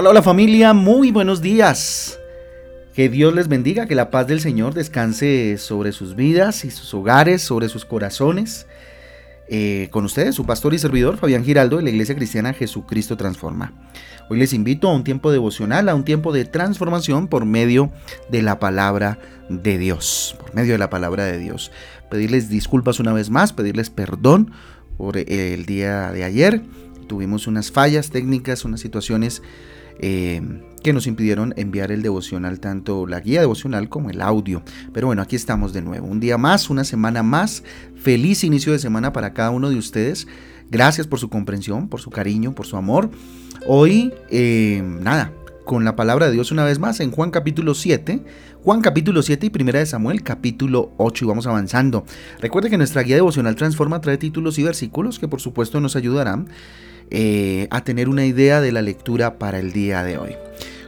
Hola, hola familia, muy buenos días. Que Dios les bendiga, que la paz del Señor descanse sobre sus vidas y sus hogares, sobre sus corazones. Eh, con ustedes, su pastor y servidor Fabián Giraldo de la Iglesia Cristiana Jesucristo Transforma. Hoy les invito a un tiempo devocional, a un tiempo de transformación por medio de la palabra de Dios, por medio de la palabra de Dios. Pedirles disculpas una vez más, pedirles perdón por el día de ayer. Tuvimos unas fallas técnicas, unas situaciones eh, que nos impidieron enviar el devocional, tanto la guía devocional como el audio. Pero bueno, aquí estamos de nuevo. Un día más, una semana más. Feliz inicio de semana para cada uno de ustedes. Gracias por su comprensión, por su cariño, por su amor. Hoy, eh, nada, con la palabra de Dios una vez más en Juan capítulo 7, Juan capítulo 7 y primera de Samuel capítulo 8 y vamos avanzando. Recuerde que nuestra guía devocional Transforma trae títulos y versículos que por supuesto nos ayudarán eh, a tener una idea de la lectura para el día de hoy.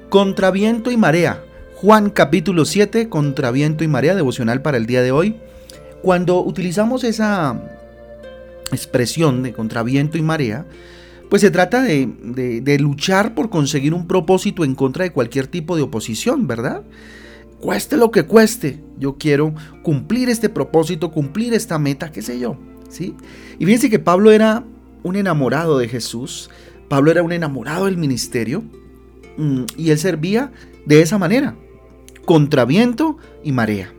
Contra viento y marea. Juan capítulo 7, contra viento y marea, devocional para el día de hoy. Cuando utilizamos esa expresión de contra viento y marea, pues se trata de, de, luchar por conseguir un propósito en contra de cualquier tipo de oposición, ¿verdad? Cueste lo que cueste, yo quiero cumplir este propósito, cumplir esta meta, qué sé yo, ¿sí? Y fíjense que Pablo era un enamorado de Jesús, Pablo era un enamorado del ministerio mm, y él servía de esa manera, contra viento y marea.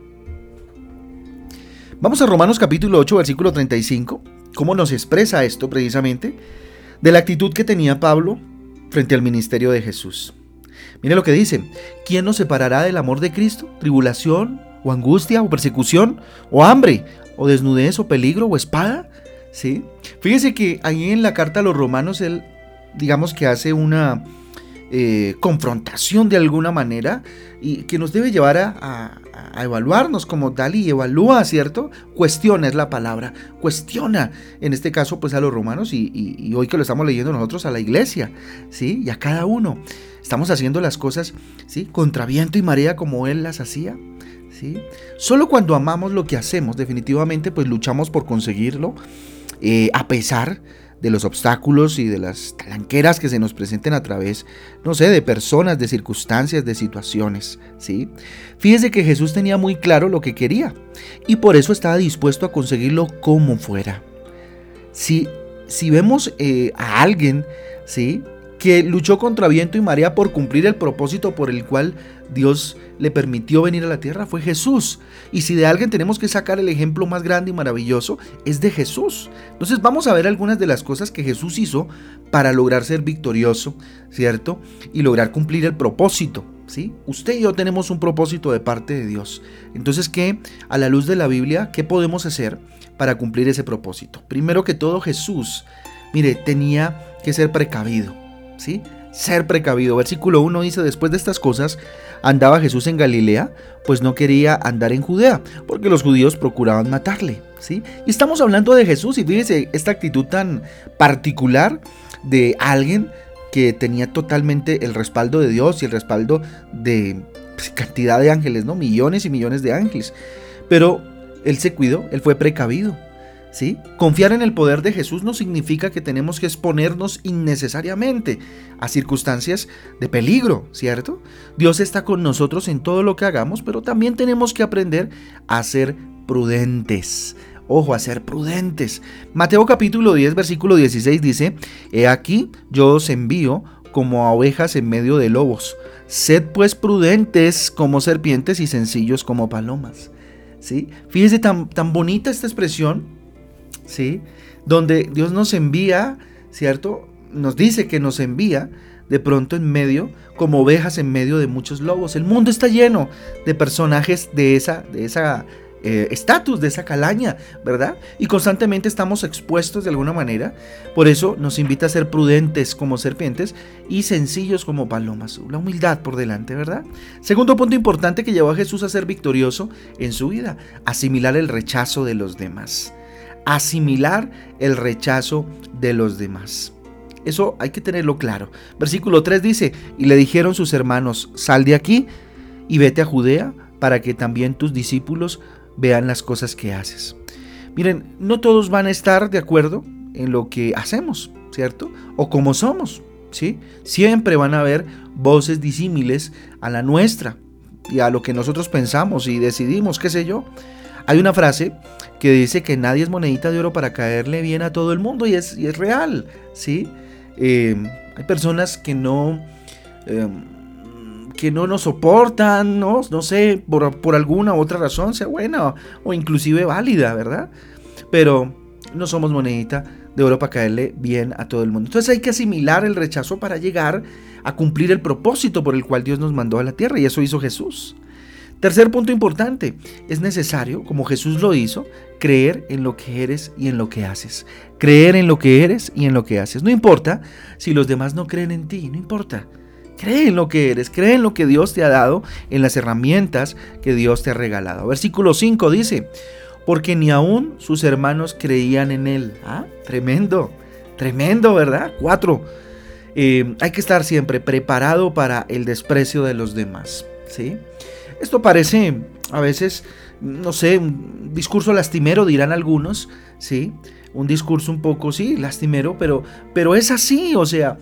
Vamos a Romanos capítulo 8, versículo 35, cómo nos expresa esto precisamente, de la actitud que tenía Pablo frente al ministerio de Jesús. Mire lo que dice, ¿quién nos separará del amor de Cristo? ¿Tribulación o angustia o persecución o hambre o desnudez o peligro o espada? ¿Sí? Fíjese que ahí en la carta a los romanos él, digamos que hace una eh, confrontación de alguna manera y que nos debe llevar a, evaluarnos como Dali evalúa, ¿cierto? Cuestiona es la palabra, cuestiona, en este caso pues a los romanos y, hoy que lo estamos leyendo nosotros a la iglesia, ¿sí? Y a cada uno. Estamos haciendo las cosas, ¿sí? Contra viento y marea como él las hacía. ¿Sí? Solo cuando amamos lo que hacemos, definitivamente, pues luchamos por conseguirlo eh, a pesar de los obstáculos y de las talanqueras que se nos presenten a través, no sé, de personas, de circunstancias, de situaciones, ¿sí? Fíjese que Jesús tenía muy claro lo que quería y por eso estaba dispuesto a conseguirlo como fuera. Si, si vemos eh, a alguien, ¿sí? Que luchó contra viento y marea por cumplir el propósito por el cual Dios le permitió venir a la tierra, fue Jesús. Y si de alguien tenemos que sacar el ejemplo más grande y maravilloso, es de Jesús. Entonces vamos a ver algunas de las cosas que Jesús hizo para lograr ser victorioso, ¿cierto? Y lograr cumplir el propósito. ¿Sí? Usted y yo tenemos un propósito de parte de Dios. Entonces, ¿qué? A la luz de la Biblia, ¿qué podemos hacer para cumplir ese propósito? Primero que todo, Jesús, mire, tenía que ser precavido. ¿Sí? Ser precavido. Versículo 1 dice, después de estas cosas, andaba Jesús en Galilea, pues no quería andar en Judea, porque los judíos procuraban matarle, ¿sí? Y estamos hablando de Jesús y fíjese esta actitud tan particular de alguien que tenía totalmente el respaldo de Dios y el respaldo de pues, cantidad de ángeles, ¿no? Millones y millones de ángeles. Pero él se cuidó, él fue precavido. Confiar en el poder de Jesús no significa que tenemos que exponernos innecesariamente a circunstancias de peligro, ¿cierto? Dios está con nosotros en todo lo que hagamos, pero también tenemos que aprender a ser prudentes. Ojo, a ser prudentes. Mateo capítulo 10, versículo 16 dice, He aquí, yo os envío como a ovejas en medio de lobos. Sed pues prudentes como serpientes y sencillos como palomas. ¿Sí? Fíjese tan, tan bonita esta expresión ¿sí? Donde Dios nos envía, ¿cierto? Nos dice que nos envía de pronto en medio, como ovejas en medio de muchos lobos. El mundo está lleno de personajes de esa, de esa eh, estatus, de esa calaña, ¿verdad? Y constantemente estamos expuestos de alguna manera. Por eso nos invita a ser prudentes como serpientes y sencillos como palomas. La humildad por delante, ¿verdad? Segundo punto importante que llevó a Jesús a ser victorioso en su vida, asimilar el rechazo de los demás asimilar el rechazo de los demás. Eso hay que tenerlo claro. Versículo 3 dice, y le dijeron sus hermanos, sal de aquí y vete a Judea para que también tus discípulos vean las cosas que haces. Miren, no todos van a estar de acuerdo en lo que hacemos, ¿cierto? O como somos, ¿sí? Siempre van a haber voces disímiles a la nuestra y a lo que nosotros pensamos y decidimos, qué sé yo. Hay una frase que dice que nadie es monedita de oro para caerle bien a todo el mundo y es, es real, ¿sí? Eh, hay personas que no... Em, que no nos soportan, no, no sé, por, por alguna otra razón, sea buena o inclusive válida, ¿verdad? Pero no somos monedita de oro para caerle bien a todo el mundo. Entonces hay que asimilar el rechazo para llegar a cumplir el propósito por el cual Dios nos mandó a la tierra y eso hizo Jesús. Tercer punto importante, es necesario, como Jesús lo hizo, creer en lo que eres y en lo que haces. Creer en lo que eres y en lo que haces. No importa si los demás no creen en ti, no importa. Cree en lo que eres, cree en lo que Dios te ha dado, en las herramientas que Dios te ha regalado. Versículo 5 dice, porque ni aún sus hermanos creían en él. Ah, tremendo, tremendo, ¿verdad? 4. Eh, hay que estar siempre preparado para el desprecio de los demás. ¿sí? Esto parece a veces, no sé, un discurso lastimero, dirán algunos, ¿sí? Un discurso un poco, sí, lastimero, pero, pero es así, o sea,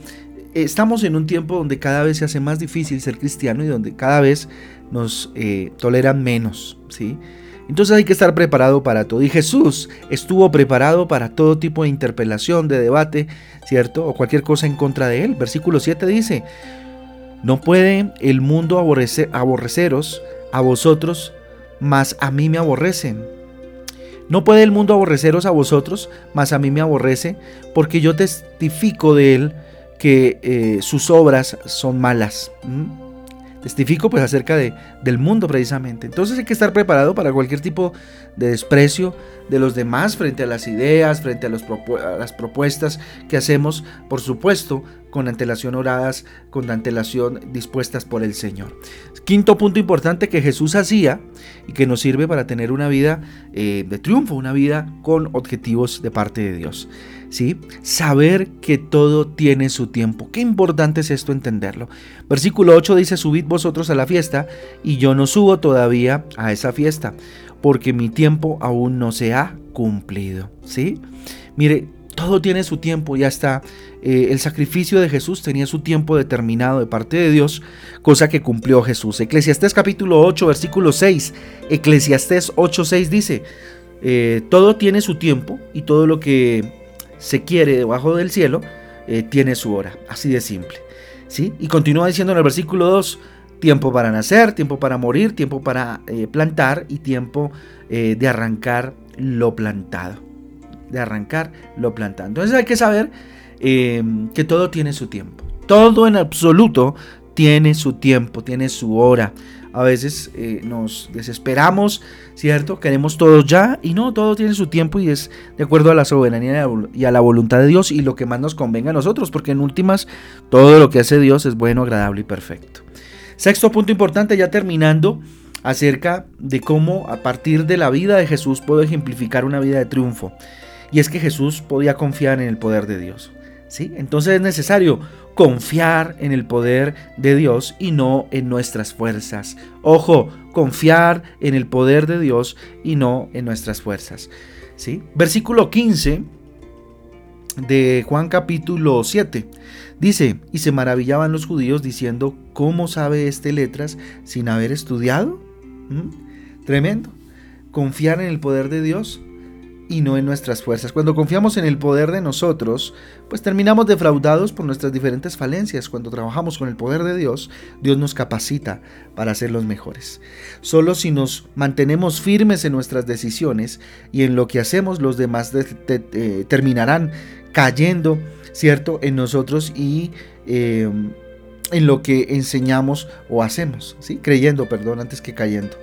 estamos en un tiempo donde cada vez se hace más difícil ser cristiano y donde cada vez nos eh, toleran menos, ¿sí? Entonces hay que estar preparado para todo. Y Jesús estuvo preparado para todo tipo de interpelación, de debate, ¿cierto? O cualquier cosa en contra de él. Versículo 7 dice, no puede el mundo aborreceros a vosotros, mas a mí me aborrecen. No puede el mundo aborreceros a vosotros, mas a mí me aborrece, porque yo testifico de él que eh, sus obras son malas. Testifico pues acerca de, del mundo precisamente. Entonces hay que estar preparado para cualquier tipo de desprecio de los demás frente a las ideas, frente a, las propuestas que hacemos, por supuesto, con antelación oradas, con antelación dispuestas por el Señor. Quinto punto importante que Jesús hacía y que nos sirve para tener una vida eh, de triunfo, una vida con objetivos de parte de Dios. ¿sí? Saber que todo tiene su tiempo. Qué importante es esto entenderlo. Versículo 8 dice, subid vosotros a la fiesta y yo no subo todavía a esa fiesta, porque mi tiempo aún no se ha cumplido. ¿sí? Mire, todo tiene su tiempo, ya está. Eh, el sacrificio de Jesús tenía su tiempo determinado de parte de Dios, cosa que cumplió Jesús. Eclesiastés capítulo 8, versículo 6. Eclesiastés 8, 6 dice, eh, todo tiene su tiempo y todo lo que se quiere debajo del cielo, eh, tiene su hora. Así de simple. ¿sí? Y continúa diciendo en el versículo 2, tiempo para nacer, tiempo para morir, tiempo para plantar y tiempo de arrancar lo plantado. De arrancar lo plantado. Entonces hay que saber que todo tiene su tiempo. Todo en absoluto tiene su tiempo, tiene su hora. A veces eh, nos desesperamos, ¿cierto? Queremos todo ya y no, todo tiene su tiempo y es de acuerdo a la soberanía y a la voluntad de Dios y lo que más nos convenga a nosotros, porque en últimas todo lo que hace Dios es bueno, agradable y perfecto. Sexto punto importante, ya terminando, acerca de cómo a partir de la vida de Jesús puedo ejemplificar una vida de triunfo. Y es que Jesús podía confiar en el poder de Dios. ¿sí? Entonces es necesario confiar en el poder de Dios y no en nuestras fuerzas. Ojo, confiar en el poder de Dios y no en nuestras fuerzas. ¿Sí? Versículo 15 de Juan capítulo 7. Dice, y se maravillaban los judíos diciendo, ¿cómo sabe este letras sin haber estudiado? ¿Mm? Tremendo. Confiar en el poder de Dios y no en nuestras fuerzas. Cuando confiamos en el poder de nosotros, pues terminamos defraudados por nuestras diferentes falencias. Cuando trabajamos con el poder de Dios, Dios nos capacita para ser los mejores. Solo si nos mantenemos firmes en nuestras decisiones y en lo que hacemos, los demás eh, terminarán cayendo, ¿cierto?, en nosotros y... Eh, en lo que enseñamos o hacemos, ¿sí? creyendo, perdón, antes que cayendo.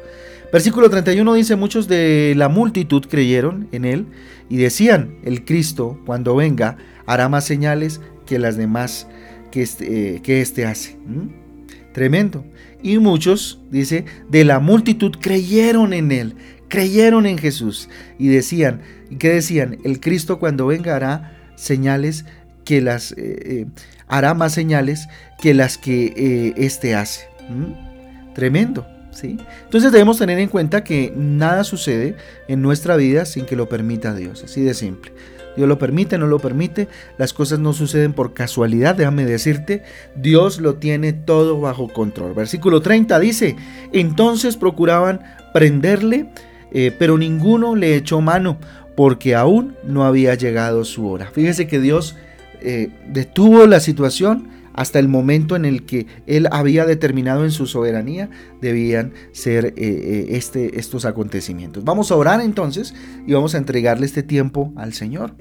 Versículo 31 dice, muchos de la multitud creyeron en él y decían, el Cristo, cuando venga, hará más señales que las demás que este, eh, que este hace. ¿Mm? Tremendo. Y muchos, dice, de la multitud creyeron en él, creyeron en Jesús y decían, ¿y qué decían? El Cristo cuando venga hará señales que las, eh, eh, hará más señales que las que éste hace. ¿Mm? Tremendo. Entonces debemos tener en cuenta que nada sucede en nuestra vida sin que lo permita Dios, así de simple. Dios lo permite, no lo permite, las cosas no suceden por casualidad, déjame decirte, Dios lo tiene todo bajo control. Versículo 30 dice, entonces procuraban prenderle, eh, pero ninguno le echó mano, porque aún no había llegado su hora. Fíjese que Dios eh, detuvo la situación hasta el momento en el que Él había determinado en su soberanía debían ser eh, eh, este, estos acontecimientos. Vamos a orar entonces y vamos a entregarle este tiempo al Señor.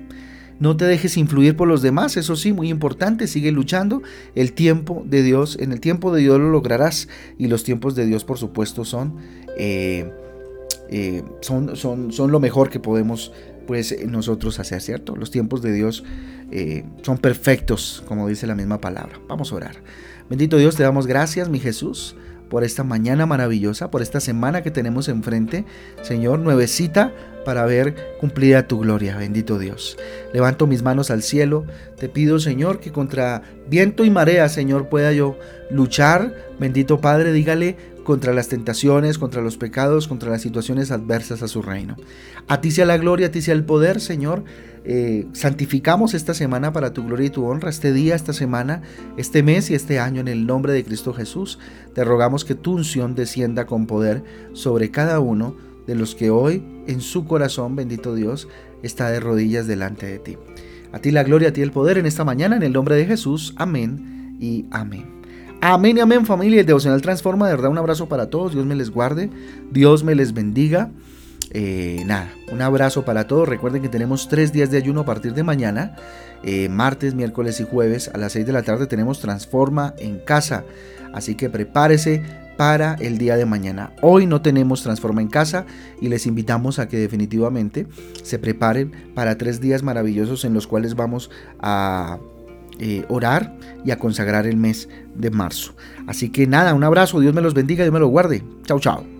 No te dejes influir por los demás, eso sí, muy importante, sigue luchando. El tiempo de Dios, en el tiempo de Dios lo lograrás y los tiempos de Dios, por supuesto, son, son, son, son lo mejor que podemos pues nosotros hacer, ¿cierto? Los tiempos de Dios eh, son perfectos, como dice la misma palabra. Vamos a orar. Bendito Dios, te damos gracias, mi Jesús, por esta mañana maravillosa, por esta semana que tenemos enfrente, Señor, nuevecita para ver cumplida tu gloria, bendito Dios. Levanto mis manos al cielo, te pido, Señor, que contra viento y marea, Señor, pueda yo luchar, bendito Padre, dígale contra las tentaciones, contra los pecados, contra las situaciones adversas a su reino. A ti sea la gloria, a ti sea el poder, Señor. Eh, santificamos esta semana para tu gloria y tu honra, este día, esta semana, este mes y este año en el nombre de Cristo Jesús. Te rogamos que tu unción descienda con poder sobre cada uno de los que hoy en su corazón, bendito Dios, está de rodillas delante de ti. A ti la gloria, a ti el poder en esta mañana, en el nombre de Jesús. Amén y amén. Amén y amén familia. El devocional transforma. De verdad un abrazo para todos. Dios me les guarde. Dios me les bendiga. Eh, nada, un abrazo para todos. Recuerden que tenemos tres días de ayuno a partir de mañana. Eh, martes, miércoles y jueves a las 6 de la tarde tenemos Transforma en casa. Así que prepárese para el día de mañana. Hoy no tenemos Transforma en casa y les invitamos a que definitivamente se preparen para tres días maravillosos en los cuales vamos a eh, orar y a consagrar el mes de marzo. Así que nada, un abrazo, Dios me los bendiga, Dios me los guarde. Chao, chao.